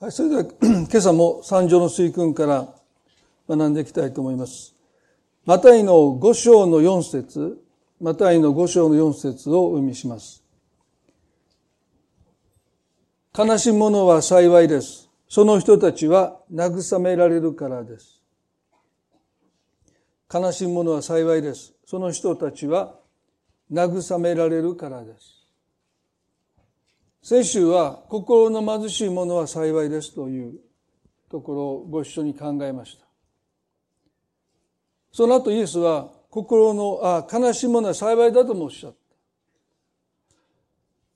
はい、それでは 今朝も三条の水訓から学んでいきたいと思います。マタイの五章の四節、マタイの五章の四節をお読みします。悲しむ者は幸いです。その人たちは慰められるからです。悲しむ者は幸いです。その人たちは慰められるからです。先週は心の貧しい者は幸いですというところをご一緒に考えました。その後イエスは心の、あ、悲しい者は幸いだともおっしゃった。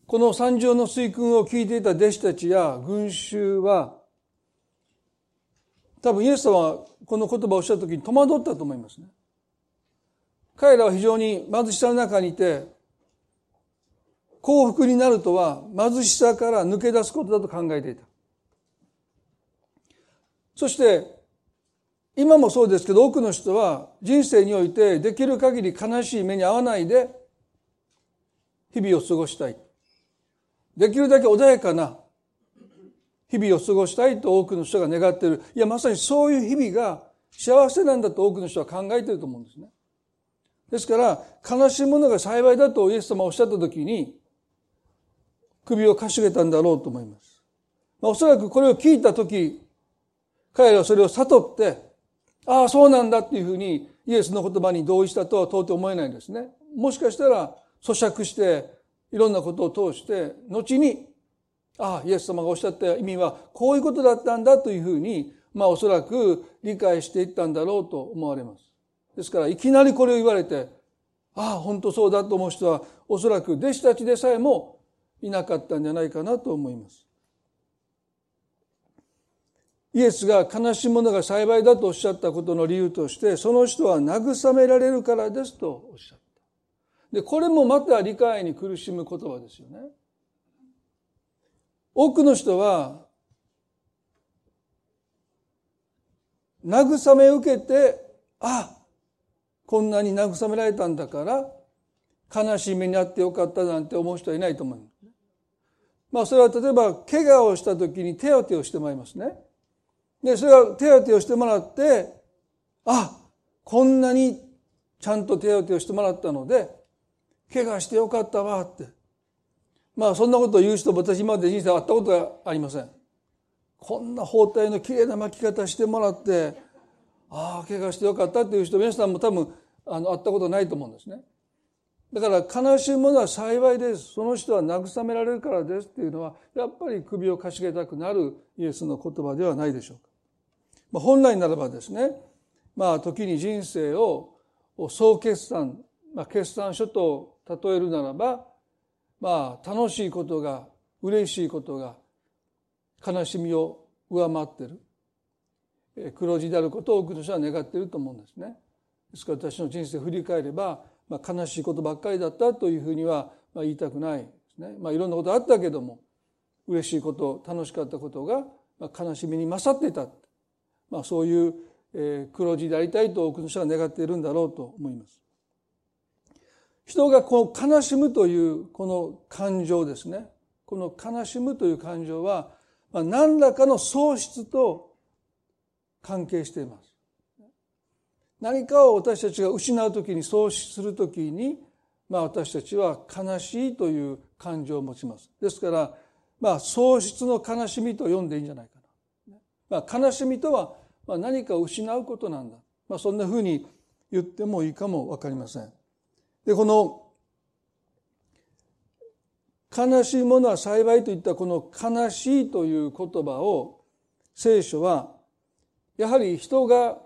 この三条の水訓を聞いていた弟子たちや群衆は、多分イエス様はこの言葉をおっしゃった時に戸惑ったと思いますね。彼らは非常に貧しさの中にいて、幸福になるとは貧しさから抜け出すことだと考えていた。そして、今もそうですけど、多くの人は人生においてできる限り悲しい目に遭わないで日々を過ごしたい。できるだけ穏やかな日々を過ごしたいと多くの人が願っている。いや、まさにそういう日々が幸せなんだと多くの人は考えていると思うんですね。ですから、悲しむのが幸いだとイエス様はおっしゃったときに、首をかしげたんだろうと思います。まあ、おそらくこれを聞いたとき、彼らはそれを悟って、ああ、そうなんだっていうふうにイエスの言葉に同意したとは到底思えないんですね。もしかしたら咀嚼して、いろんなことを通して、後に、ああ、イエス様がおっしゃった意味はこういうことだったんだというふうに、まあおそらく理解していったんだろうと思われます。ですから、いきなりこれを言われて、ああ、本当そうだと思う人は、おそらく弟子たちでさえもいなかったんじゃないかなと思います。イエスが悲しむ者が幸いだとおっしゃったことの理由として、その人は慰められるからですとおっしゃった。で、これもまた理解に苦しむ言葉ですよね。多くの人は、慰め受けて、あ、こんなに慰められたんだから悲しい目にあってよかったなんて思う人はいないと思いま。あそれは例えば怪我をした時に手当てをしてもらいますね。で、それは手当てをしてもらって、あ、こんなにちゃんと手当てをしてもらったので、怪我してよかったわって。まあそんなことを言う人私今まで人生会ったことがありません。こんな包帯の綺麗な巻き方してもらって、ああ、怪我してよかったっていう人、皆さんも多分、あの、会ったことないと思うんですね。だから悲しむものは幸いです。その人は慰められるからですっていうのは、やっぱり首をかしげたくなるイエスの言葉ではないでしょうか。まあ、本来ならばですね、まあ時に人生を総決算、まあ、決算書と例えるならば、まあ楽しいことが、嬉しいことが、悲しみを上回ってる。黒字であることを多くの人は願っていると思うんですね。ですから私の人生を振り返れば、まあ、悲しいことばっかりだったというふうにはまあ言いたくないですね。まあいろんなことあったけども、嬉しいこと、楽しかったことがまあ悲しみに勝っていた。まあそういう黒字でありたいと多くの人は願っているんだろうと思います。人がこの悲しむというこの感情ですね。この悲しむという感情は、まあ、何らかの喪失と関係しています。何かを私たちが失う時に喪失する時に、まあ、私たちは悲しいという感情を持ちます。ですから、まあ、喪失の悲しみと読んでいいんじゃないかな。まあ、悲しみとは、まあ、何かを失うことなんだ。まあ、そんなふうに言ってもいいかもわかりません。で、この悲しいものは幸いといったこの悲しいという言葉を聖書はやはり人が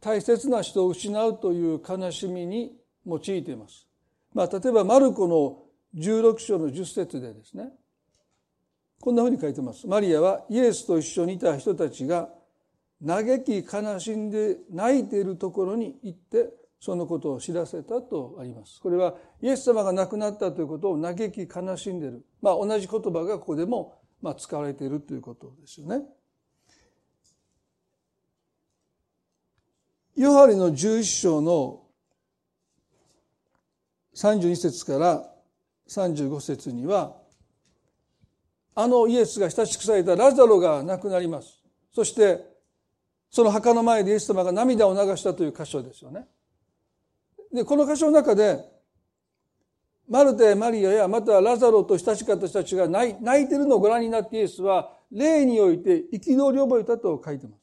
大切な人を失うという悲しみに用いています。まあ、例えばマルコの16章の10節でですね、こんなふうに書いてます。マリアはイエスと一緒にいた人たちが嘆き悲しんで泣いているところに行ってそのことを知らせたとあります。これはイエス様が亡くなったということを嘆き悲しんでいる。まあ同じ言葉がここでもまあ使われているということですよね。ヨハネの11章の32節から35節には、あのイエスが親しくされたラザロが亡くなります。そして、その墓の前でイエス様が涙を流したという箇所ですよね。で、この箇所の中で、マルテ、マリアやまたラザロと親しかった人たちが泣いているのをご覧になってイエスは霊において憤りを覚えたと書いてます。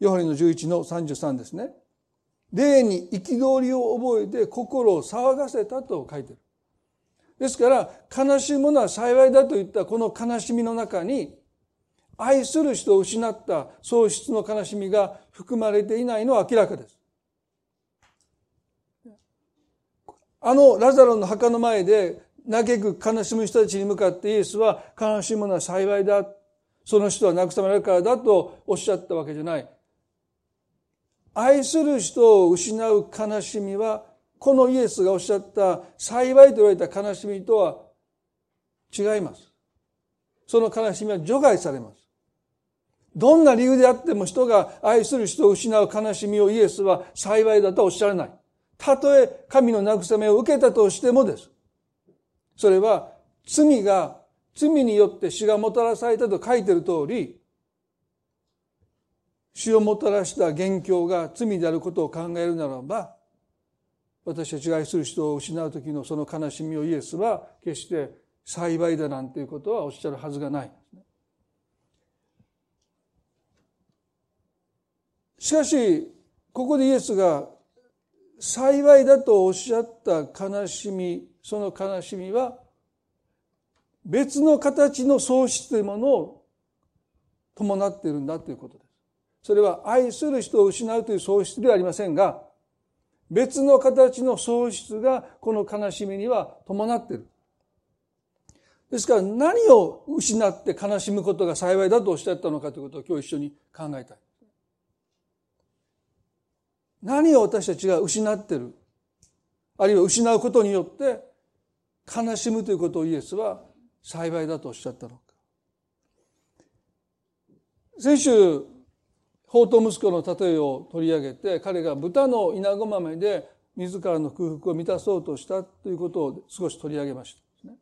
ヨハネの11の33ですね。霊に憤りを覚えて心を騒がせたと書いてる。ですから、悲しむのは幸いだといったこの悲しみの中に、愛する人を失った喪失の悲しみが含まれていないのは明らかです。あのラザロの墓の前で嘆く悲しむ人たちに向かってイエスは悲しむのは幸いだ。その人は慰められるからだとおっしゃったわけじゃない。愛する人を失う悲しみはこのイエスがおっしゃった幸いと言われた悲しみとは違います。その悲しみは除外されます。どんな理由であっても人が愛する人を失う悲しみをイエスは幸いだとおっしゃらない。たとえ神の慰めを受けたとしてもです。それは罪が、罪によって死がもたらされたと書いている通り、死をもたらした元凶が罪であることを考えるならば、私たちが愛する人を失う時のその悲しみをイエスは決して幸いだなんていうことはおっしゃるはずがない。しかし、ここでイエスが幸いだとおっしゃった悲しみ、その悲しみは別の形の喪失というものを伴っているんだということ。それは愛する人を失うという喪失ではありませんが、別の形の喪失がこの悲しみには伴っている。ですから何を失って悲しむことが幸いだとおっしゃったのかということを今日一緒に考えたい。何を私たちが失ってるあるいは失うことによって悲しむということをイエスは幸いだとおっしゃったのか。先週法と息子の例えを取り上げて彼が豚の稲子豆で自らの空腹を満たそうとしたということを少し取り上げました。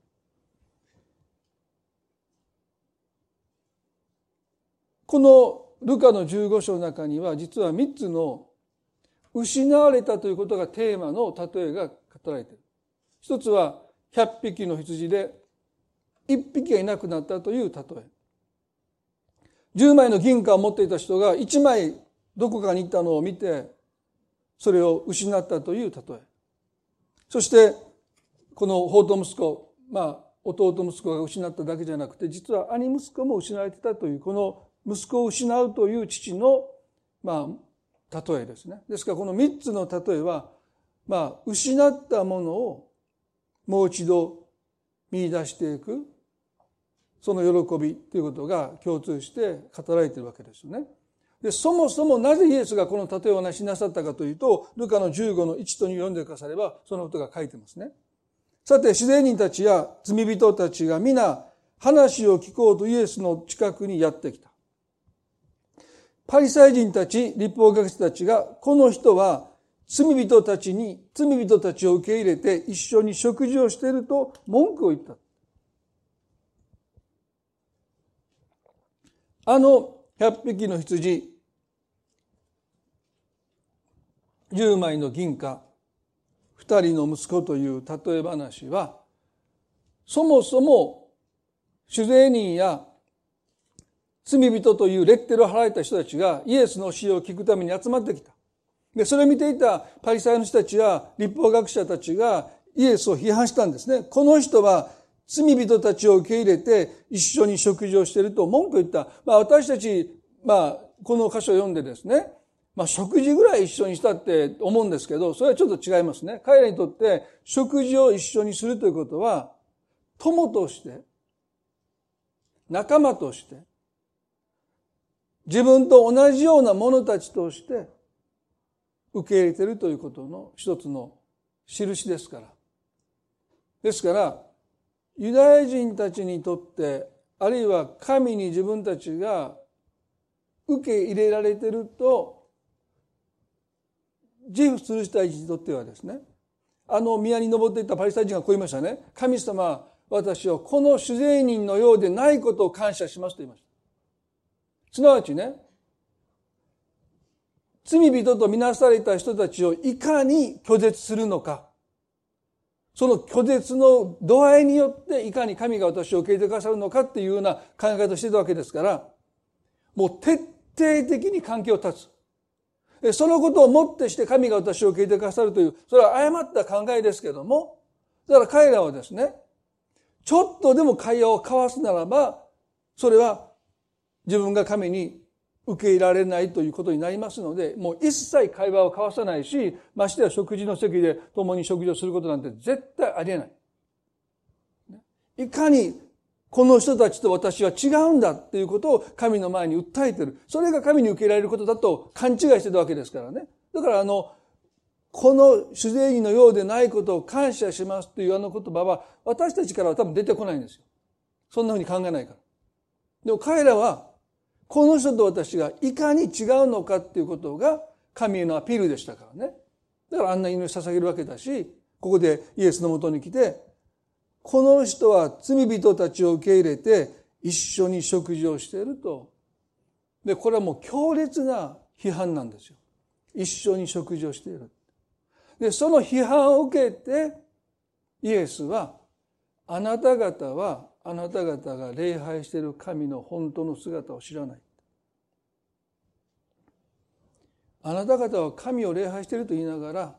このルカの15章の中には実は3つの失われたということがテーマの例えが語られている。一つは100匹の羊で1匹がいなくなったという例え。10枚の銀貨を持っていた人が1枚どこかに行ったのを見て、それを失ったという例え。そして、この法と息子、まあ、弟息子が失っただけじゃなくて、実は兄息子も失われてたという、この息子を失うという父の、まあ、例えですね。ですから、この3つの例えは、まあ、失ったものをもう一度見出していくその喜びということが共通して語られているわけですよね。で、そもそもなぜイエスがこの例えをなしなさったかというと、ルカの15の1と2を読んでくだされば、そのことが書いてますね。さて、自然人たちや罪人たちが皆話を聞こうとイエスの近くにやってきた。パリサイ人たち、立法学者たちが、この人は罪人たちに、罪人たちを受け入れて一緒に食事をしていると文句を言った。あの100匹の羊、10枚の銀貨、2人の息子という例え話は、そもそも主税人や罪人というレッテルを払えた人たちがイエスの死を聞くために集まってきた。で、それを見ていたパリサイの人たちや立法学者たちがイエスを批判したんですね。この人は罪人たちを受け入れて一緒に食事をしていると文句言った。まあ私たち、まあこの箇所を読んでですね、まあ食事ぐらい一緒にしたって思うんですけど、それはちょっと違いますね。彼らにとって食事を一緒にするということは、友として、仲間として、自分と同じような者たちとして受け入れているということの一つの印ですから。ですから、ユダヤ人たちにとってあるいは神に自分たちが受け入れられてると自負する人たちにとってはですね。あの宮に登っていったパリサイ人がこう言いましたね。神様私はこの主税人のようでないことを感謝しますと言いました。すなわちね、罪人とみなされた人たちをいかに拒絶するのか、その拒絶の度合いによっていかに神が私を受け入れてくださるのかっていうような考え方をしてたわけですから、もう徹底的に関係を断つ。そのことをもってして神が私を受け入れてくださるという、それは誤った考えですけども、だから彼らはですね、ちょっとでも会話を交わすならば、それは自分が神に受け入れられないということになりますので、もう一切会話を交わさないし、ましてや食事の席で共に食事をすることなんて絶対ありえない。いかにこの人たちと私は違うんだっていうことを神の前に訴えてる。それが神に受け入れられることだと勘違いしてたわけですからね。だからあの、この主税人のようでないことを感謝しますというあの言葉は私たちからは多分出てこないんですよ。そんなふうに考えないから。でも彼らはこの人と私がいかに違うのかっていうことが神へのアピールでしたからね。だからあんな祈り捧げるわけだし、ここでイエスのもとに来て、この人は罪人たちを受け入れて一緒に食事をしていると。で、これはもう強烈な批判なんですよ。一緒に食事をしている。で、その批判を受けて、イエスは、あなた方は、あなた方が礼拝している神の本当の姿を知らない。あなた方は神を礼拝していると言いながら、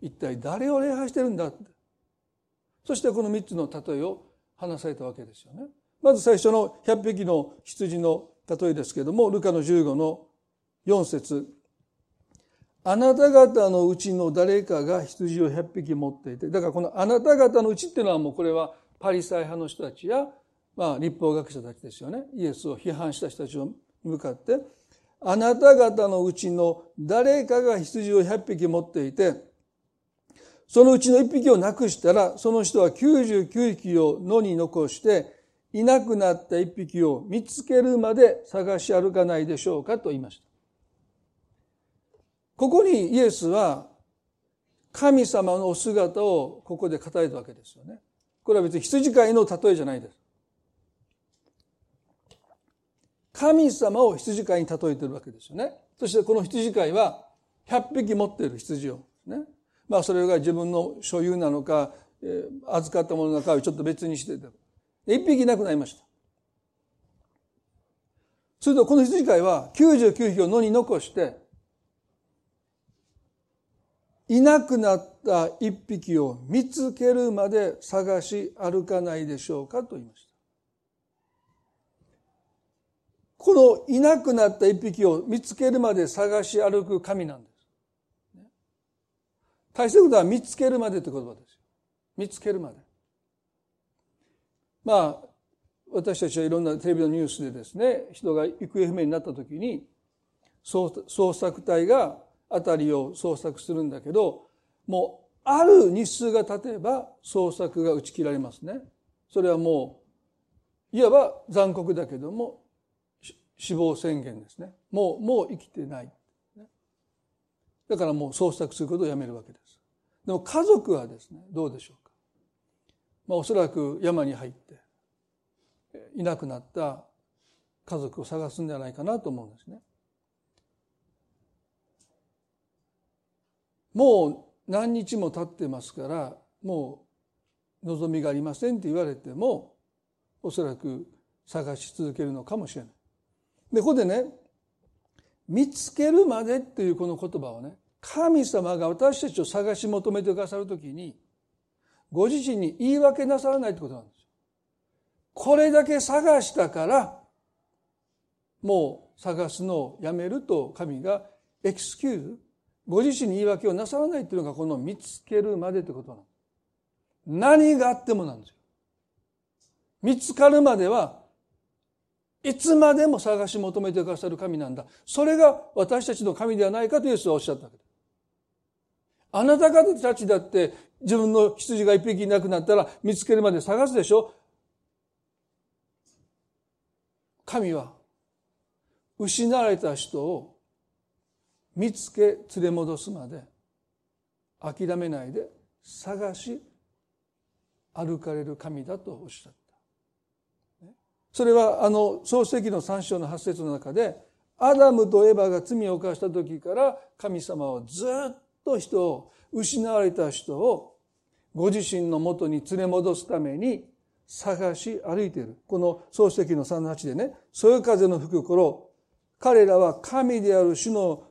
一体誰を礼拝してるんだそしてこの三つの例えを話されたわけですよね。まず最初の100匹の羊の例えですけれども、ルカの15の4節あなた方のうちの誰かが羊を100匹持っていて、だからこのあなた方のうちっていうのはもうこれはパリサイ派の人たちや、まあ立法学者たちですよね。イエスを批判した人たちを向かって、あなた方のうちの誰かが羊を100匹持っていて、そのうちの1匹をなくしたら、その人は99匹を野に残して、いなくなった1匹を見つけるまで探し歩かないでしょうかと言いました。ここにイエスは神様のお姿をここで語れたわけですよね。これは別に羊飼いの例えじゃないです。神様を羊飼いに例えてるわけですよね。そしてこの羊飼いは100匹持っている羊をね。まあそれが自分の所有なのか、えー、預かったものなのかをちょっと別にしてて。1匹いなくなりました。するとこの羊飼いは99匹を野に残していなくなった一匹を見つけるまで探し歩かないでしょうかと言いました。このいなくなった一匹を見つけるまで探し歩く神なんです。大切なことは見つけるまでって言葉ですよ。見つけるまで。まあ、私たちはいろんなテレビのニュースでですね、人が行方不明になった時に、捜索隊が辺りを捜索するんだけどもうある日数が経てば捜索が打ち切られますね。それはもういわば残酷だけども死亡宣言ですね。もうもう生きてない。だからもう捜索することをやめるわけです。でも家族はですねどうでしょうか。まあおそらく山に入っていなくなった家族を探すんじゃないかなと思うんですね。もう何日も経ってますからもう望みがありませんって言われてもおそらく探し続けるのかもしれない。でここでね見つけるまでっていうこの言葉をね神様が私たちを探し求めてくださるときにご自身に言い訳なさらないってことなんですよ。これだけ探したからもう探すのをやめると神がエクスキューズご自身に言い訳をなさらないっていうのがこの見つけるまでってことなの。何があってもなんですよ。見つかるまではいつまでも探し求めてくださる神なんだ。それが私たちの神ではないかとイエスはおっしゃったわけです。あなた方たちだって自分の羊が一匹いなくなったら見つけるまで探すでしょ神は失われた人を見つけ連れ戻すまで諦めないで探し歩かれる神だとおっしゃった。それはあの創世記の3章の8節の中でアダムとエバが罪を犯した時から神様はずっと人を失われた人をご自身のもとに連れ戻すために探し歩いている。この創世記の3の8でね、そよ風の吹く頃、彼らは神である主の、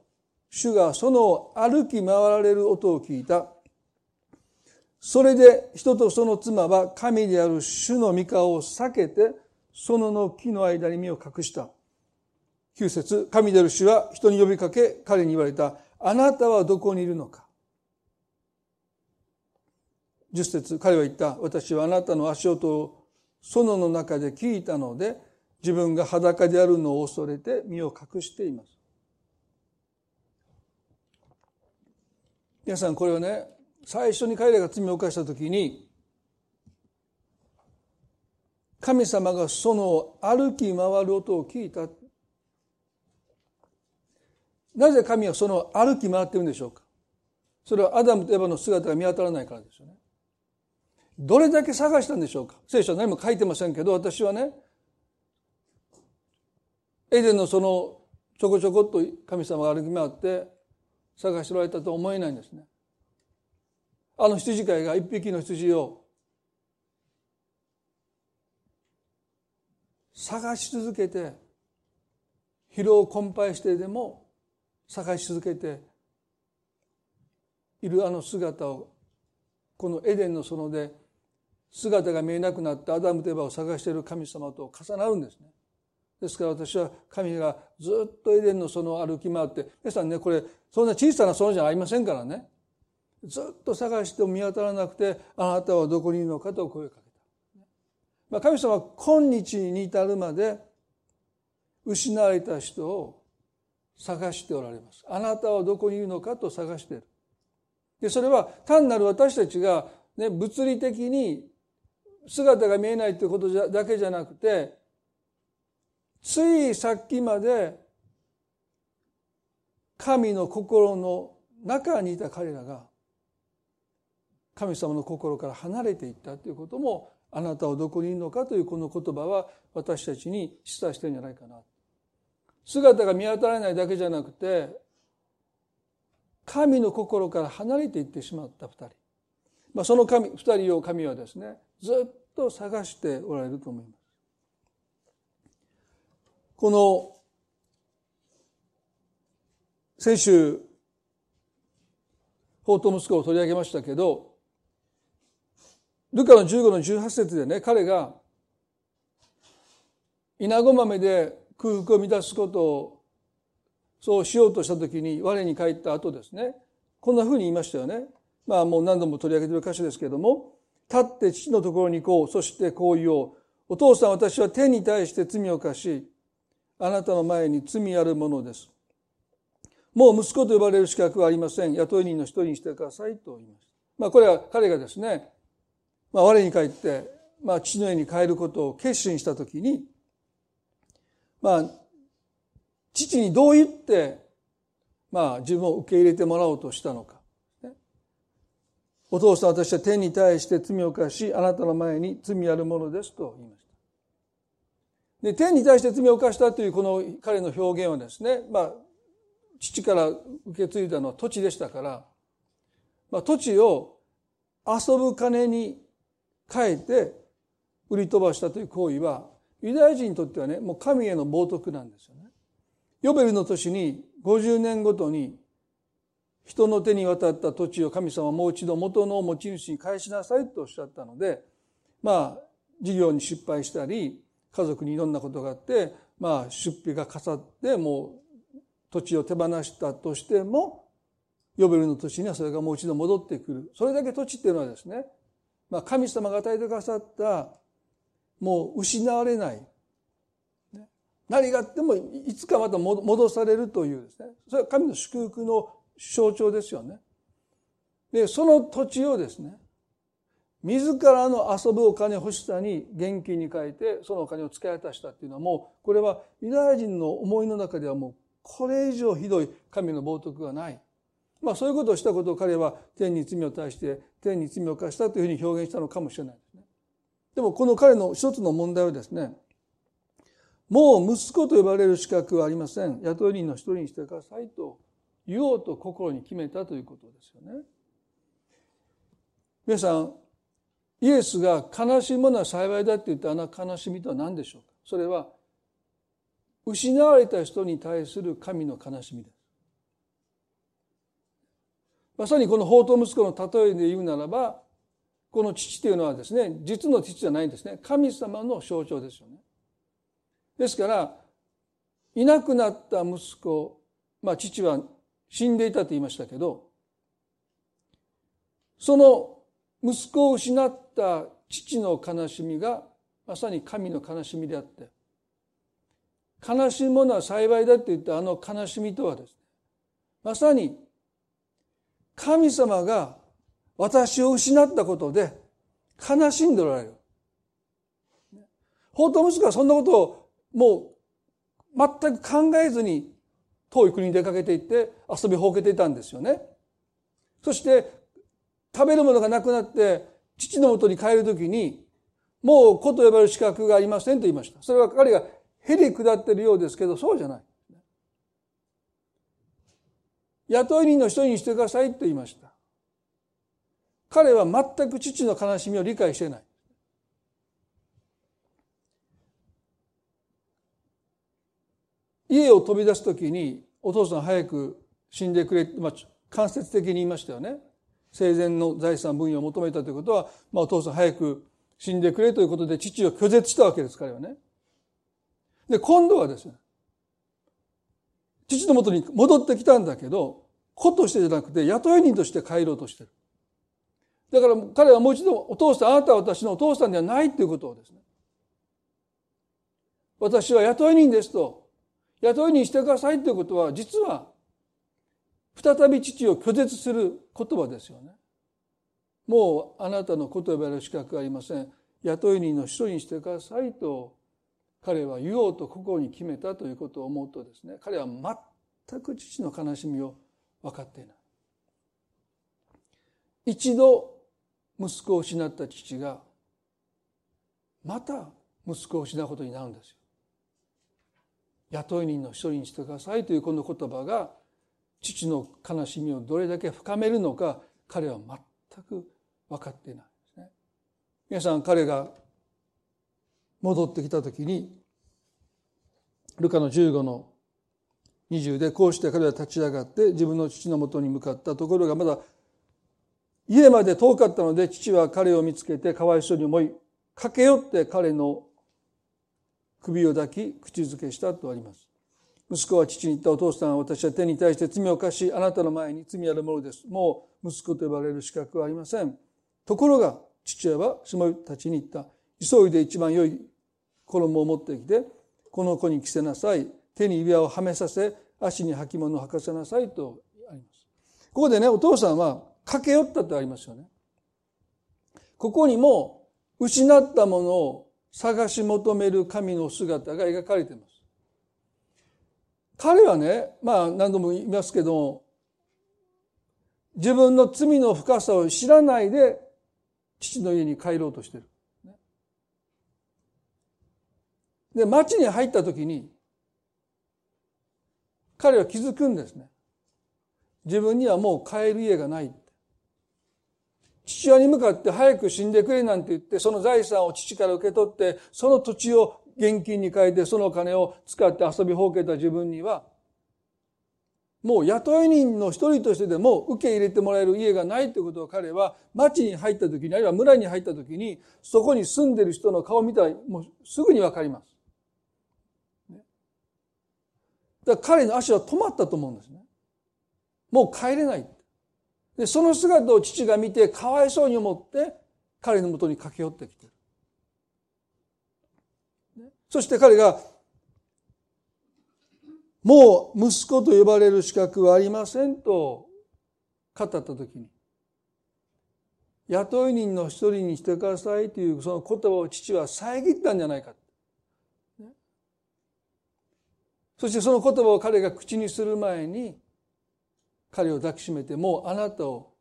主がその歩き回られる音を聞いた。それで人とその妻は神である主の御顔を避けて、園の木の間に身を隠した。9節神である主は人に呼びかけ、彼に言われた。あなたはどこにいるのか10節彼は言った。私はあなたの足音を園の中で聞いたので、自分が裸であるのを恐れて身を隠しています。皆さんこれはね、最初に彼らが罪を犯した時に、神様がその歩き回る音を聞いた。なぜ神はその歩き回ってるんでしょうかそれはアダムとエバの姿が見当たらないからですよね。どれだけ探したんでしょうか聖書は何も書いてませんけど、私はね、エデンのそのちょこちょこっと神様が歩き回って探しておられたと思えないんですね。あの羊飼いが一匹の羊を探し続けて疲労困憊してでも探し続けているあの姿をこのエデンの園で姿が見えなくなったアダムとエバを探している神様と重なるんですね。ですから私は神がずっとエデンの園を歩き回って皆さんねこれそんな小さな園じゃありませんからねずっと探しても見当たらなくてあなたはどこにいるのかと声をかけた。まあ、神様は今日に至るまで失われた人を探しておられます。あなたはどこにいるのかと探している。でそれは単なる私たちが、ね、物理的に姿が見えないということだけじゃなくてついさっきまで神の心の中にいた彼らが神様の心から離れていったということもあなたはどこにいるのかというこの言葉は私たちに示唆してるんじゃないかな。姿が見当たらないだけじゃなくて神の心から離れていってしまった二人。まあ、その神二人を神はですねずっと探しておられると思います。この先週法と息子を取り上げましたけどルカの15の18節でね彼が稲子豆で空腹を満たすことをそうしようとした時に我に返った後ですねこんなふうに言いましたよねまあもう何度も取り上げてる箇所ですけれども立って父のところに行こう。そしてこう言おう。お父さん私は天に対して罪を犯し、あなたの前に罪あるものです。もう息子と呼ばれる資格はありません。雇い人の一人にしてくださいと言いました。まあこれは彼がですね、まあ我に帰って、まあ父の家に帰ることを決心したときに、まあ父にどう言って、まあ自分を受け入れてもらおうとしたのか。お父さん私は天に対して罪を犯し、あなたの前に罪あるものですと言いました。で、天に対して罪を犯したというこの彼の表現はですね、まあ、父から受け継いだのは土地でしたから、まあ、土地を遊ぶ金に変えて売り飛ばしたという行為は、ユダヤ人にとってはね、もう神への冒涜なんですよね。ヨベルの年に50年ごとに人の手に渡った土地を神様はもう一度元の持ち主に返しなさいとおっしゃったので、まあ、事業に失敗したり、家族にいろんなことがあって、まあ、出費がかさって、もう土地を手放したとしても、ヨベルの土地にはそれがもう一度戻ってくる。それだけ土地っていうのはですね、まあ、神様が与えてくださった、もう失われない。何があってもいつかまた戻されるというですね。それは神の祝福の象徴ですよね。で、その土地をですね、自らの遊ぶお金欲しさに現金に変えてそのお金を使い果たしたっていうのはもうこれはユダヤ人の思いの中ではもうこれ以上ひどい神の冒涜がない。まあそういうことをしたことを彼は天に罪を対して天に罪を犯したというふうに表現したのかもしれないですね。でもこの彼の一つの問題はですねもう息子と呼ばれる資格はありません。雇い人の一人にしてくださいと言おうと心に決めたということですよね。皆さんイエスが悲しいものは幸いだって言ったあの悲しみとは何でしょうか？それは失われた人に対する神の悲しみです。まさにこの法と息子の例えで言うならばこの父というのはですね実の父じゃないんですね。神様の象徴ですよね。ですからいなくなった息子まあ父は死んでいたと言いましたけどその息子を失った父の悲しみがまさに神の悲しみであって悲しむものは幸いだって言ったあの悲しみとはですねまさに神様が私を失ったことで悲しんでおられる。法と息子はそんなことをもう全く考えずに遠い国に出かけていって遊びほうけていたんですよね。そして食べるものがなくなって父のもとに帰るときにもう子と呼ばれる資格がありませんと言いました。それは彼がへり下ってるようですけどそうじゃない。雇い人の一人にしてくださいと言いました。彼は全く父の悲しみを理解していない。家を飛び出す時にお父さん早く死んでくれ、まあ、間接的に言いましたよね。生前の財産分与を求めたということは、まあ、お父さん早く死んでくれということで父を拒絶したわけです彼はね。で、今度はですね、父のもとに戻ってきたんだけど、子としてじゃなくて雇い人として帰ろうとしてる。だから彼はもう一度お父さん、あなたは私のお父さんではないということをですね。私は雇い人ですと、雇い人してくださいということは、実は、再び父を拒絶する言葉ですよね。もうあなたの言葉の資格はありません。雇い人の人にしてくださいと彼は言おうと心に決めたということを思うとですね彼は全く父の悲しみを分かっていない一度息子を失った父がまた息子を失うことになるんですよ雇い人の一人にしてくださいというこの言葉が父の悲しみをどれだけ深めるのか彼は全く分かっていないですね。皆さん彼が戻ってきた時にルカの15の20でこうして彼は立ち上がって自分の父のもとに向かったところがまだ家まで遠かったので父は彼を見つけてかわいそうに思い駆け寄って彼の首を抱き口づけしたとあります。息子は父に言ったお父さん私は手に対して罪を犯しあなたの前に罪あるものです。もう息子と呼ばれる資格はありません。ところが父親はしもたちに言った急いで一番良い衣を持ってきてこの子に着せなさい。手に指輪をはめさせ足に履物を履かせなさいとあります。ここでねお父さんは駆け寄ったとありますよね。ここにも失ったものを探し求める神の姿が描かれています。彼はねまあ何度も言いますけど自分の罪の深さを知らないで父の家に帰ろうとしてるで、町に入った時に、彼は気づくんですね。自分にはもう帰る家がない。父親に向かって早く死んでくれなんて言って、その財産を父から受け取って、その土地を現金に変えて、その金を使って遊びほうけた自分には、もう雇い人の一人としてでも受け入れてもらえる家がないということを彼は町に入った時に、あるいは村に入った時に、そこに住んでる人の顔を見たら、もうすぐにわかります。だ彼の足は止まったと思うんですね。もう帰れない。で、その姿を父が見てかわいそうに思って彼のもとに駆け寄ってきてる。そして彼がもう息子と呼ばれる資格はありませんと語った時に雇い人の一人にしてくださいというその言葉を父は遮ったんじゃないか。そしてその言葉を彼が口にする前に彼を抱きしめてもうあなたを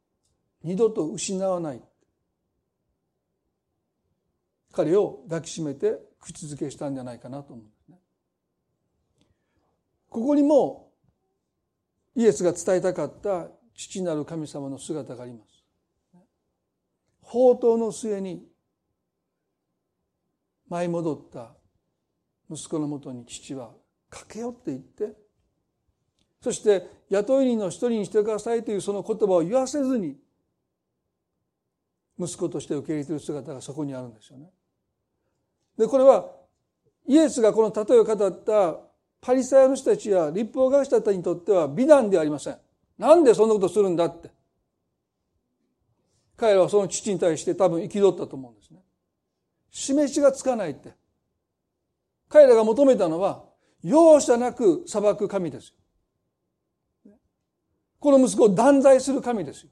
二度と失わない彼を抱きしめて口づけしたんじゃないかなと思うんですね。ここにもイエスが伝えたかった父なる神様の姿があります。宝刀の末に舞い戻った息子のもとに父は駆け寄っていってそして雇い人の一人にしてくださいというその言葉を言わせずに息子として受け入れている姿がそこにあるんですよね。でこれはイエスがこの例えを語ったパリサイの人たちや立法学者たちにとっては美談ではありません。なんでそんなことするんだって。彼らはその父に対して多分憤ったと思うんですね。示しがつかないって。彼らが求めたのは容赦なく裁く神ですよ。この息子を断罪する神ですよ。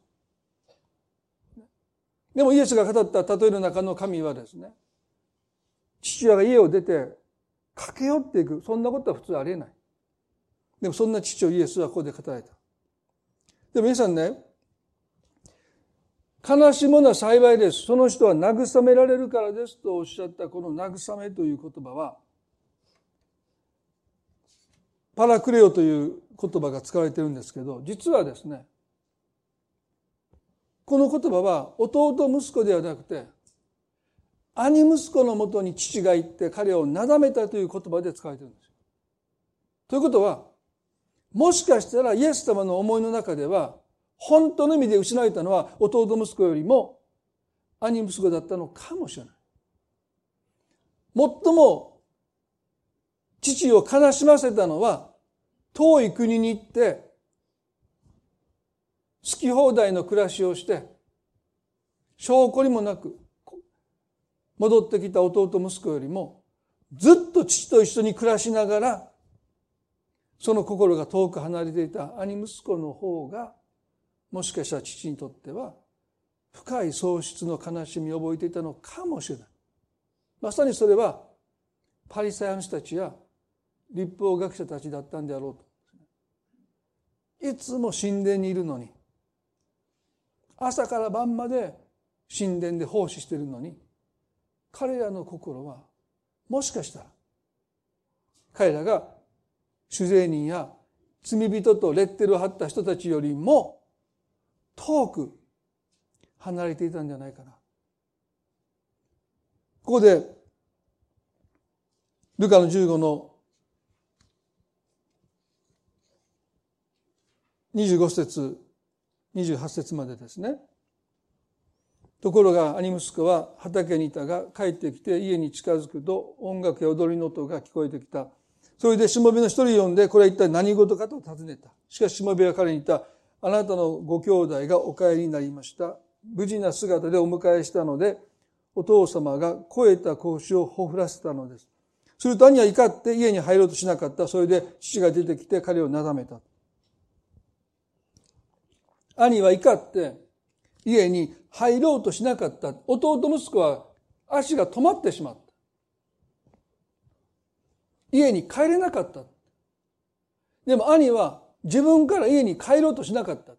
でもイエスが語った例えの中の神はですね、父親が家を出て駆け寄っていく。そんなことは普通ありえない。でもそんな父をイエスはここで語られた。でも皆さんね、悲しむのは幸いです。その人は慰められるからですとおっしゃったこの慰めという言葉は、パラクレオという言葉が使われてるんですけど、実はですね、この言葉は弟息子ではなくて、兄息子のもとに父が行って彼をなだめたという言葉で使われてるんです。ということは、もしかしたらイエス様の思いの中では、本当の意味で失われたのは弟息子よりも兄息子だったのかもしれない。最も父を悲しませたのは遠い国に行って好き放題の暮らしをして証拠にもなく戻ってきた弟息子よりもずっと父と一緒に暮らしながらその心が遠く離れていた兄息子の方がもしかしたら父にとっては深い喪失の悲しみを覚えていたのかもしれない。まさにそれはパリサイの人たちや立法学者たちだったんであろうと。いつも神殿にいるのに朝から晩まで神殿で奉仕しているのに彼らの心はもしかしたら彼らが主税人や罪人とレッテルを貼った人たちよりも遠く離れていたんじゃないかな。ここでルカの15の25節28節までですねところが兄息子は畑にいたが帰ってきて家に近づくと音楽や踊りの音が聞こえてきた。それでしもべの一人呼んでこれは一体何事かと尋ねた。しかししもべは彼に言った。あなたのご兄弟がお帰りになりました。無事な姿でお迎えしたのでお父様が肥えた格子をほふらせたのです。すると兄は怒って家に入ろうとしなかった。それで父が出てきて彼をなだめた。兄は怒って家に入ろうとしなかった。弟息子は足が止まってしまった。家に帰れなかった。でも兄は自分から家に帰ろうとしなかった。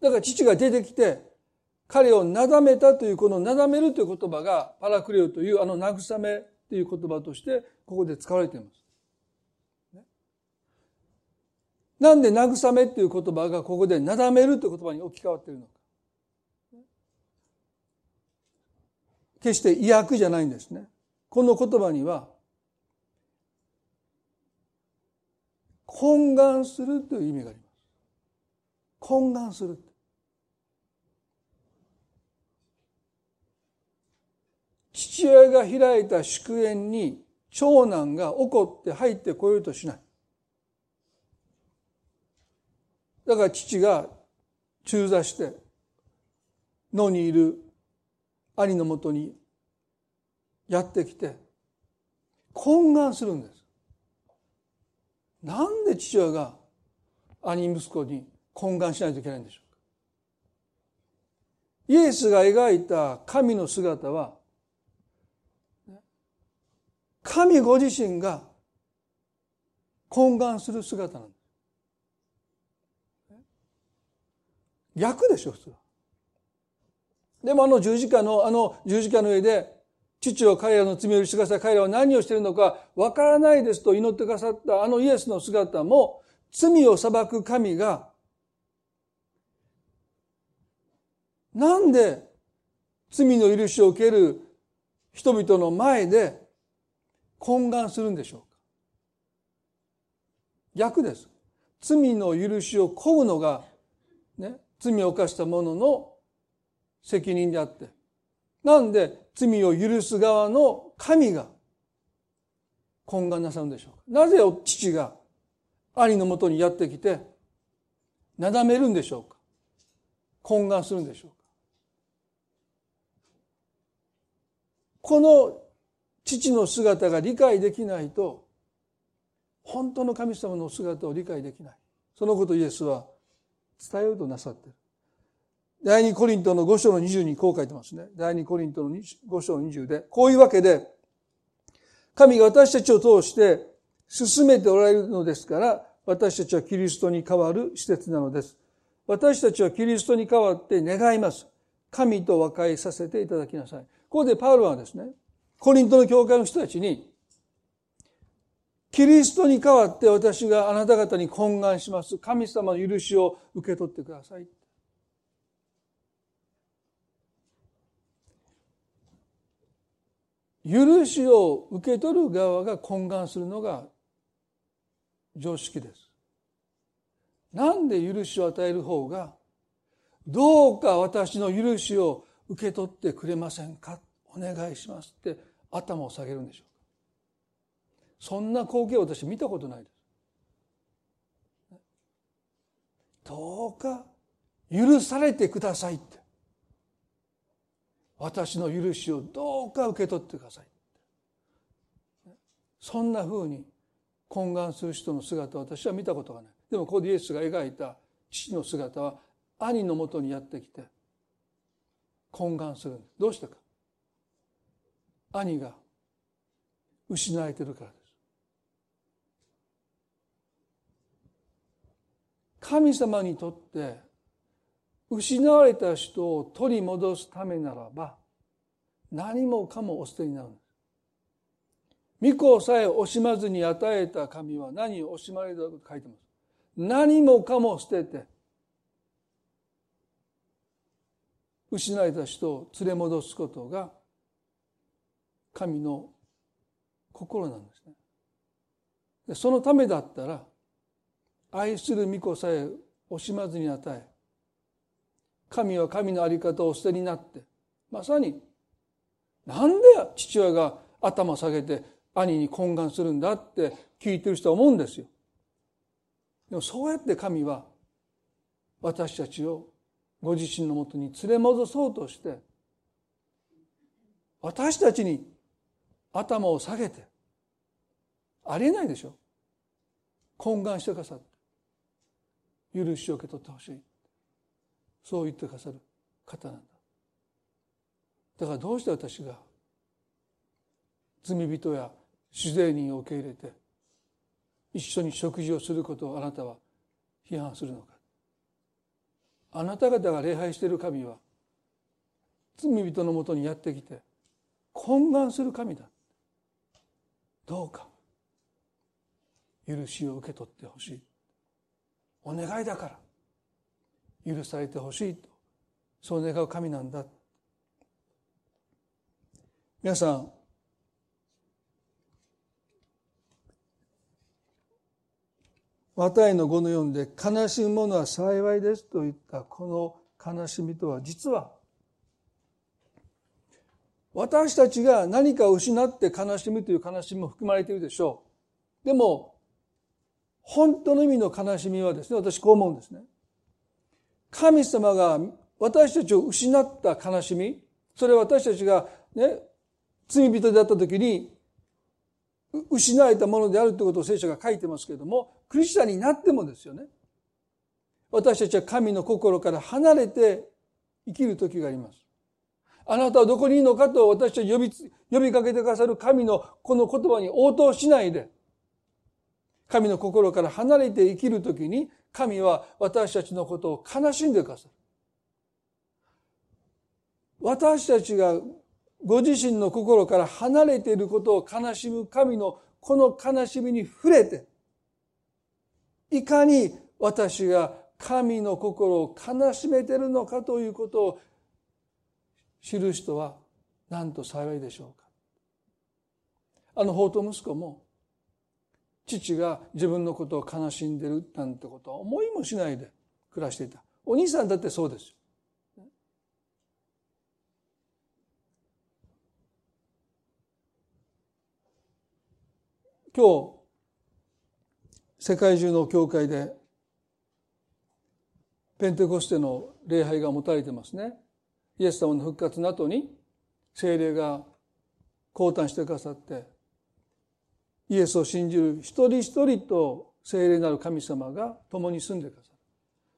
だから父が出てきて彼をなだめたというこのなだめるという言葉がパラクレオというあの慰めという言葉としてここで使われています。なんで慰めっていう言葉がここでなだめるという言葉に置き換わっているのか。決して意訳じゃないんですね。この言葉には、懇願するという意味があります。懇願する。父親が開いた祝宴に長男が怒って入ってこようとしない。だから父が中座して野にいる兄のもとにやってきて懇願するんです。なんで父親が兄息子に懇願しないといけないんでしょうかイエスが描いた神の姿は神ご自身が懇願する姿なんです。逆でしょ普通は。でもあの十字架のあの十字架の上で父は彼らの罪を許してください。彼らは何をしているのかわからないですと祈ってくださったあのイエスの姿も罪を裁く神がなんで罪の許しを受ける人々の前で懇願するんでしょうか？逆です。罪の許しを請うのが、ね、罪を犯した者の責任であって、なんで罪を許す側の神が懇願なさるんでしょうか。なぜ父が兄のもとにやってきて、なだめるんでしょうか。懇願するんでしょうか。この父の姿が理解できないと本当の神様の姿を理解できない。そのことイエスは伝えようとなさっている。第二コリントの5章の20にこう書いてますね第二コリントの5章の20でこういうわけで神が私たちを通して進めておられるのですから私たちはキリストに代わる施設なのです私たちはキリストに代わって願います神と和解させていただきなさいここでパウロはですね、コリントの教会の人たちに、キリストに代わって私があなた方に懇願します。神様の許しを受け取ってください。許しを受け取る側が懇願するのが常識です。なんで許しを与える方がどうか私の許しを受け取ってくれませんか？お願いしますって頭を下げるんでしょうか？そんな光景を私見たことないです。どうか許されてくださいって。私の許しをどうか受け取ってください。そんなふうに懇願する人の姿を私は見たことがない。でもここでイエスが描いた父の姿は兄のもとにやってきて懇願するんです。どうしてか。兄が失われてるからです。神様にとって失われた人を取り戻すためならば何もかもお捨てになるんです御子さえ惜しまずに与えた神は何を惜しまれたと書いてます何もかも捨てて失われた人を連れ戻すことが神の心なんですね。そのためだったら愛する御子さえ惜しまずに与え神は神の在り方を捨てになってまさになんで父親が頭下げて兄に懇願するんだって聞いてる人は思うんですよ。でもそうやって神は私たちをご自身のもとに連れ戻そうとして私たちに頭を下げてありえないでしょ懇願してくださって許しを受け取ってほしいそう言ってくださる方なんだ。だからどうして私が罪人や主税人を受け入れて一緒に食事をすることをあなたは批判するのか。あなた方が礼拝している神は罪人のもとにやってきて懇願する神だ。どうか許しを受け取ってほしい。お願いだから。許されてほしいとそう願う神なんだ皆さんマタイの5の4で「悲しむ者は幸いです」と言ったこの悲しみとは実は私たちが何かを失って悲しむという悲しみも含まれているでしょう。でも本当の意味の悲しみはですね私こう思うんですね。神様が私たちを失った悲しみそれは私たちがね罪人であった時に失われたものであるということを聖書が書いてますけれども、クリスチャンになってもですよね。私たちは神の心から離れて生きる時があります。あなたはどこにいるのかと私たち呼び、呼びかけてくださる神のこの言葉に応答しないで、神の心から離れて生きるときに、神は私たちのことを悲しんでくださる。私たちがご自身の心から離れていることを悲しむ神のこの悲しみに触れて、いかに私が神の心を悲しめているのかということを知る人はなんと幸いでしょうか。あの法と息子も父が自分のことを悲しんでるなんてことは思いもしないで暮らしていた。お兄さんだってそうですよ。今日世界中の教会でペンテコステの礼拝が持たれてますね。イエス様の復活の後に精霊が降誕してくださってイエスを信じる一人一人と精霊なる神様が共に住んでくださる。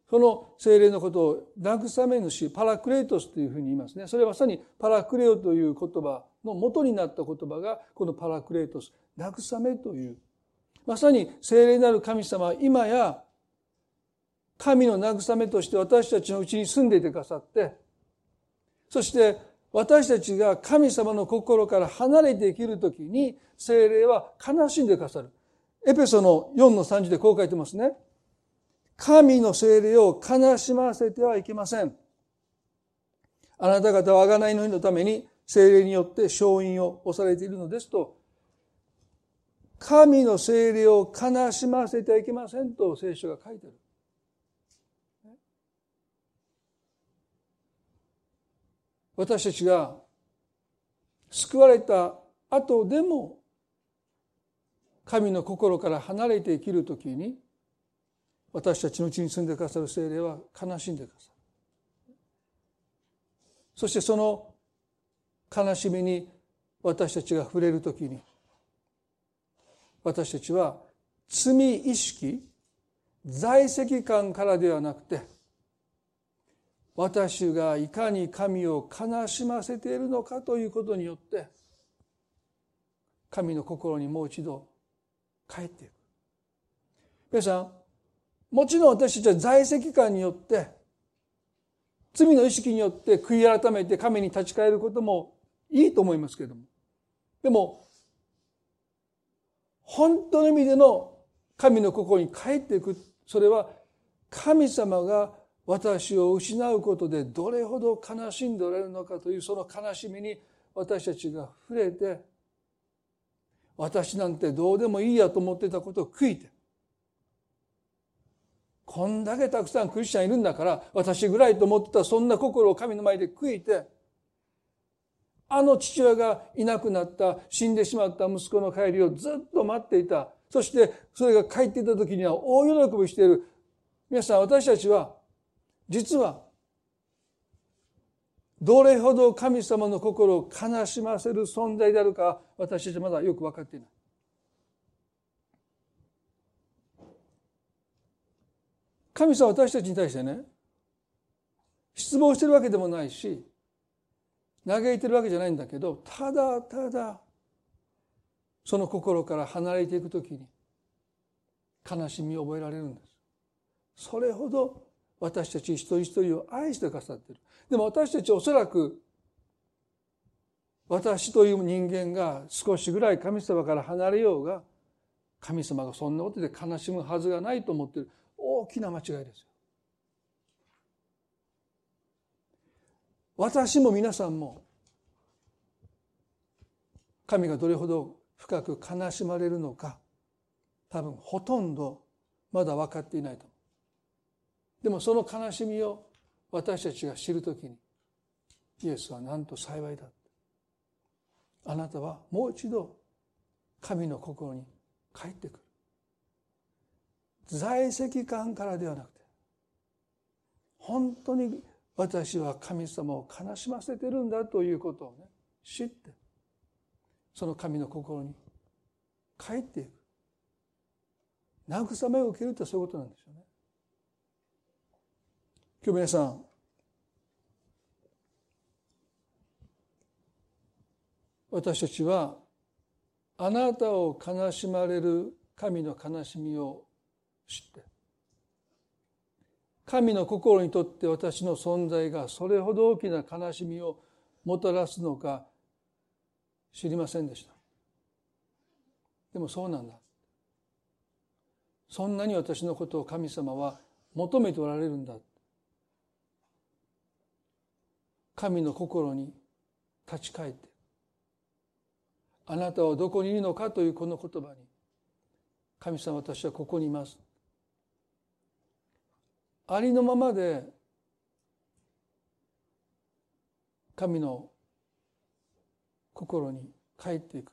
その精霊のことを慰め主、パラクレイトスというふうに言いますね。それはまさにパラクレオという言葉の元になった言葉がこのパラクレイトス、慰めという。まさに精霊なる神様は今や神の慰めとして私たちのうちに住んでいてくださって、そして私たちが神様の心から離れて生きるときに精霊は悲しんでくださる。エペソの4の30でこう書いてますね。神の精霊を悲しませてはいけません。あなた方は贖いの日のために精霊によって勝因を押されているのですと、神の精霊を悲しませてはいけませんと聖書が書いてある。私たちが救われた後でも神の心から離れて生きるときに私たちのうちに住んでくださる精霊は悲しんでくださる。そしてその悲しみに私たちが触れるときに私たちは罪意識在籍感からではなくて私がいかに神を悲しませているのかということによって神の心にもう一度帰っていく。皆さんもちろん私たちは在籍感によって罪の意識によって悔い改めて神に立ち返ることもいいと思いますけれども。でも本当の意味での神の心に帰っていくそれは神様が私を失うことでどれほど悲しんでおられるのかというその悲しみに私たちが触れて私なんてどうでもいいやと思ってたことを悔いてこんだけたくさんクリスチャンいるんだから私ぐらいと思ってたそんな心を神の前で悔いてあの父親がいなくなった死んでしまった息子の帰りをずっと待っていた。そしてそれが帰っていた時には大喜びしている。皆さん私たちは実はどれほど神様の心を悲しませる存在であるか私たちまだよく分かっていない。神様は私たちに対してね失望してるわけでもないし嘆いてるわけじゃないんだけどただただその心から離れていくときに悲しみを覚えられるんです。それほど私たち一人一人を愛してくださっている。でも私たちおそらく私という人間が少しぐらい神様から離れようが神様がそんなことで悲しむはずがないと思っている大きな間違いですよ。私も皆さんも神がどれほど深く悲しまれるのか多分ほとんどまだ分かっていないとでもその悲しみを私たちが知るときにイエスはなんと幸いだあなたはもう一度神の心に帰ってくる。在籍感からではなくて本当に私は神様を悲しませてるんだということをね知ってその神の心に帰っていく。慰めを受けるってそういうことなんですよね。今日皆さん私たちはあなたを悲しまれる神の悲しみを知って神の心にとって私の存在がそれほど大きな悲しみをもたらすのか知りませんでした。でもそうなんだ。そんなに私のことを神様は求めておられるんだ。神の心に立ち返ってあなたはどこにいるのかというこの言葉に神様私はここにいます。ありのままで神の心に帰っていく。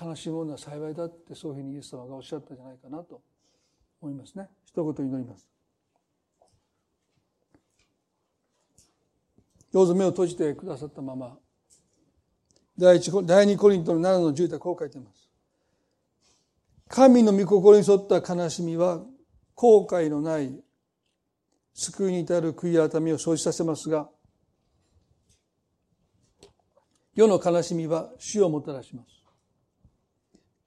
悲しむのは幸いだってそういうふうにイエス様がおっしゃったんじゃないかなと思いますね。一言祈ります。どうぞ目を閉じてくださったまま。第一第二コリントの7の10でこう書いています。神の御心に沿った悲しみは後悔のない救いに至る悔い改めを生じさせますが世の悲しみは死をもたらします。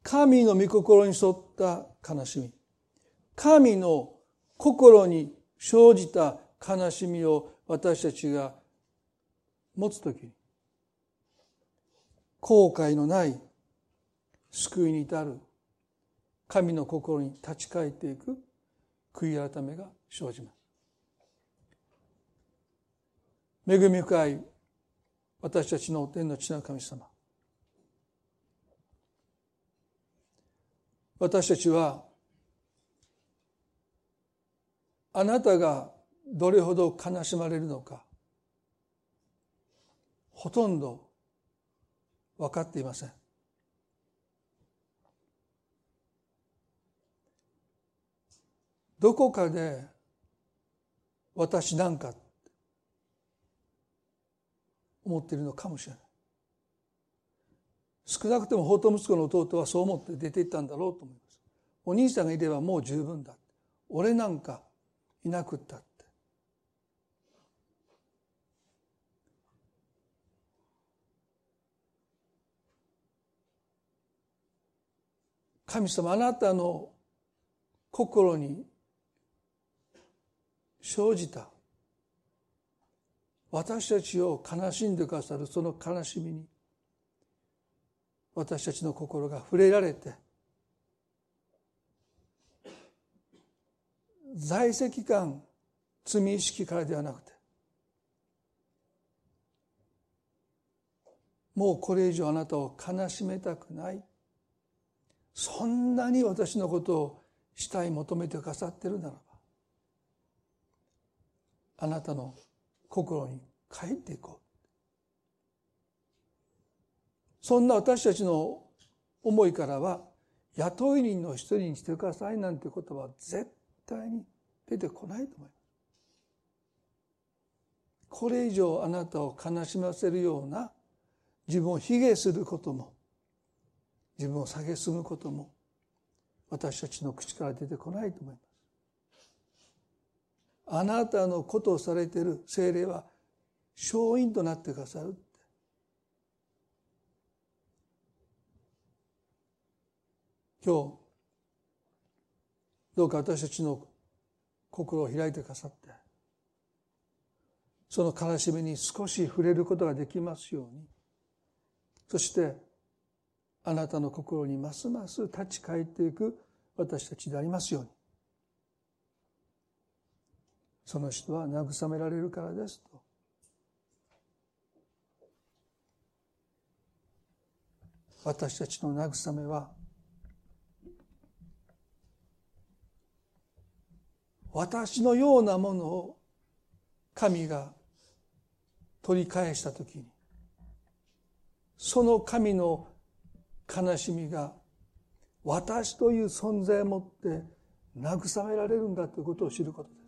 神の御心に沿った悲しみ。神の心に生じた悲しみを私たちが持つときに後悔のない救いに至る神の心に立ち返っていく悔い改めが生じます。恵み深い私たちの天の地の神様。私たちはあなたがどれほど悲しまれるのかほとんど分かっていません。どこかで私なんか思っているのかもしれない。少なくとも法と息子の弟はそう思って出ていったんだろうと思います。お兄さんがいればもう十分だ。俺なんかいなくった。神様あなたの心に生じた私たちを悲しんでくださるその悲しみに私たちの心が触れられて在籍感罪意識からではなくてもうこれ以上あなたを悲しめたくない。そんなに私のことをしたい求めてくださってるならばあなたの心に帰っていこうそんな私たちの思いからは雇い人の一人にしてくださいなんて言葉は絶対に出てこないと思います。これ以上あなたを悲しませるような自分を卑下することも自分を蔑むことも私たちの口から出てこないと思います。あなたのことをされている精霊は勝因となってくださる今日どうか私たちの心を開いてくださってその悲しみに少し触れることができますようにそしてあなたの心にますます立ち返っていく私たちでありますように。その人は慰められるからですと。私たちの慰めは私のようなものを神が取り返した時にその神の悲しみが私という存在をもって慰められるんだということを知ることです。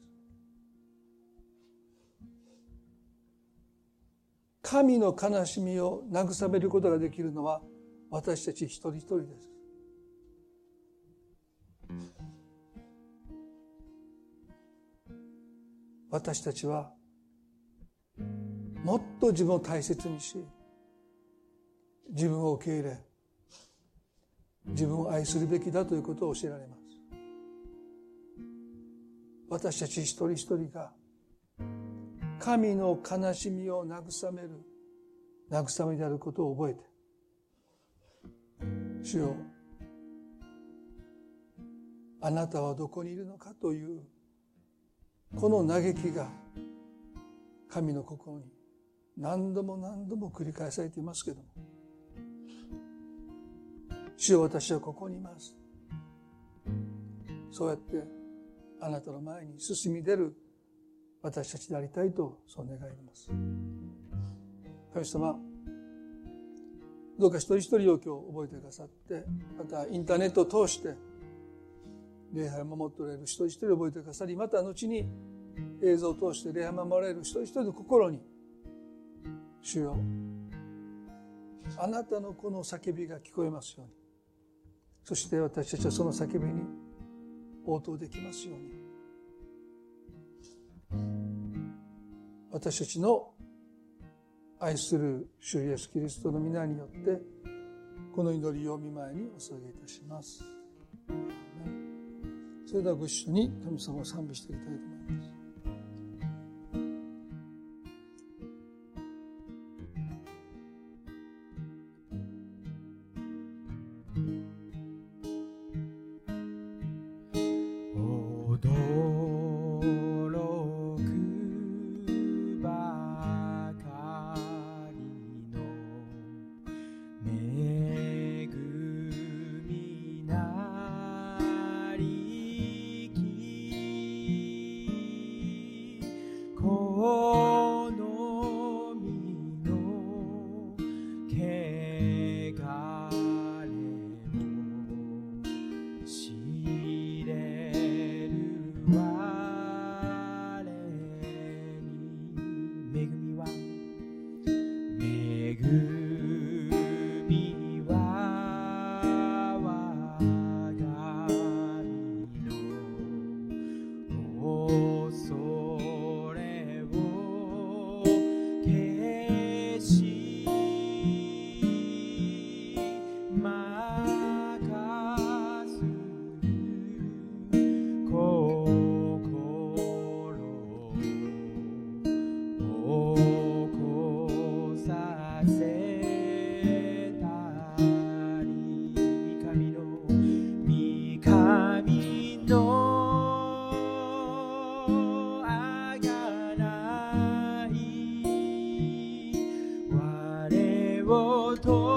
神の悲しみを慰めることができるのは私たち一人一人です。私たちはもっと自分を大切にし自分を受け入れ自分を愛するべきだということを教えられます。私たち一人一人が神の悲しみを慰める慰めであることを覚えて主よあなたはどこにいるのかというこの嘆きが神の心に何度も何度も繰り返されていますけども主よ私はここにいます。そうやってあなたの前に進み出る私たちでありたいとそう願います。神様どうか一人一人を今日覚えてくださってまたインターネットを通して礼拝を守っておられる一人一人覚えてくださりまた後に映像を通して礼拝を守られる一人一人の心に主よあなたのこの叫びが聞こえますように。そして私たちはその叫びに応答できますように私たちの愛する主イエスキリストの皆によってこの祈りを見舞いにお捧げいたします。それではご一緒に神様を賛美していきたいと思います。わ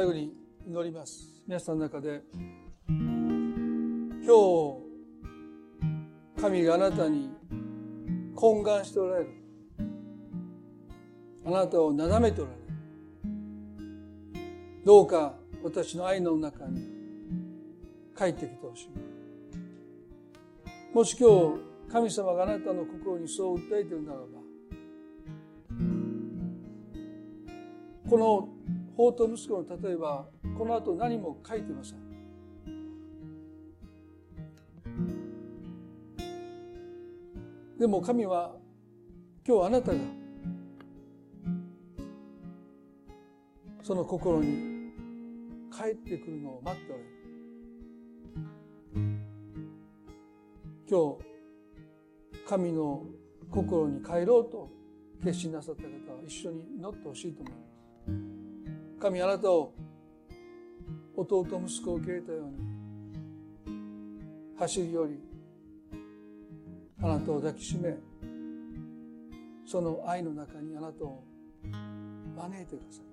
最後に祈ります。皆さんの中で今日神があなたに懇願しておられる。あなたをなだめておられる。どうか私の愛の中に帰ってきてほしい。もし今日神様があなたの心にそう訴えているならばこの法と息子の例えばこの後何も書いてません。でも神は今日あなたがその心に帰ってくるのを待っておられる。今日神の心に帰ろうと決心なさった方は一緒に祈ってほしいと思います神あなたを弟息子を受け入れたように走り寄りあなたを抱きしめその愛の中にあなたを招いてください。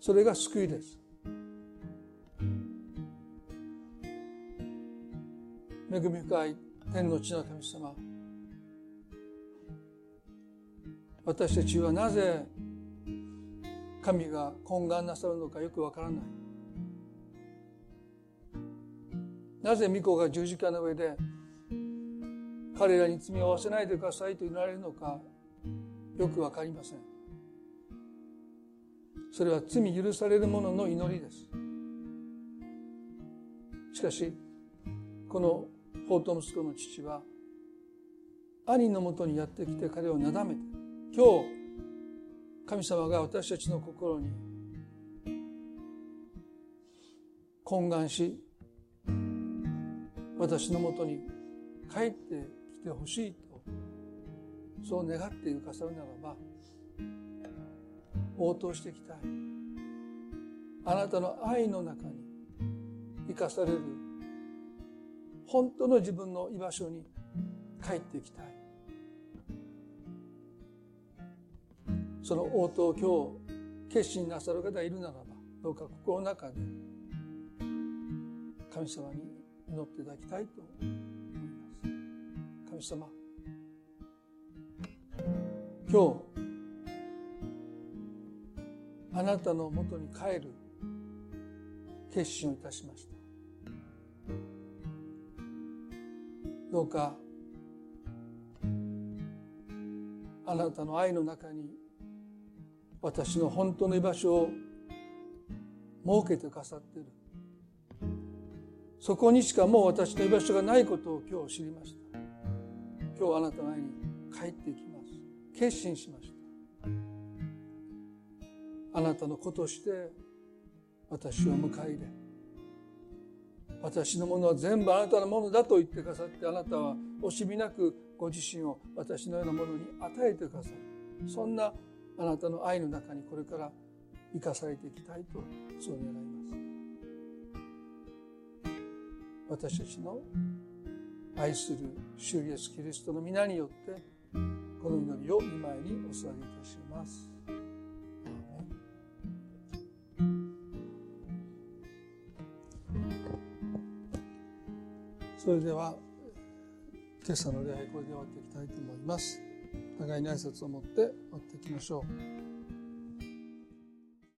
それが救いです。恵み深い天の地の神様私たちはなぜ神が懇願なさるのかよくわからない。なぜ御子が十字架の上で彼らに罪を負わせないでくださいと言われるのかよくわかりません。それは罪許される者の祈りです。しかしこの法と息子の父は兄のもとにやってきて彼をなだめて今日神様が私たちの心に懇願し私のもとに帰ってきてほしいとそう願っているかさるならば応答していきたい。あなたの愛の中に生かされる本当の自分の居場所に帰っていきたい。その応答を今日決心なさる方がいるならばどうか心の中で神様に祈っていただきたいと思います。神様今日あなたのもとに帰る決心をいたしました。どうかあなたの愛の中に私の本当の居場所を設けてくださっている。そこにしかもう私の居場所がないことを今日知りました。今日あなたの前に帰っていきます。決心しました。あなたの子として私を迎え入れ私のものは全部あなたのものだと言ってくださってあなたは惜しみなくご自身を私のようなものに与えてくださる。そんなあなたの愛の中にこれから生かされていきたいとそう願います。私たちの愛する主イエスキリストの皆によってこの祈りを見舞いにお捧げいたします。それでは今朝の礼拝これで終わっていきたいと思います。互いに挨拶を持って終わっていきましょう。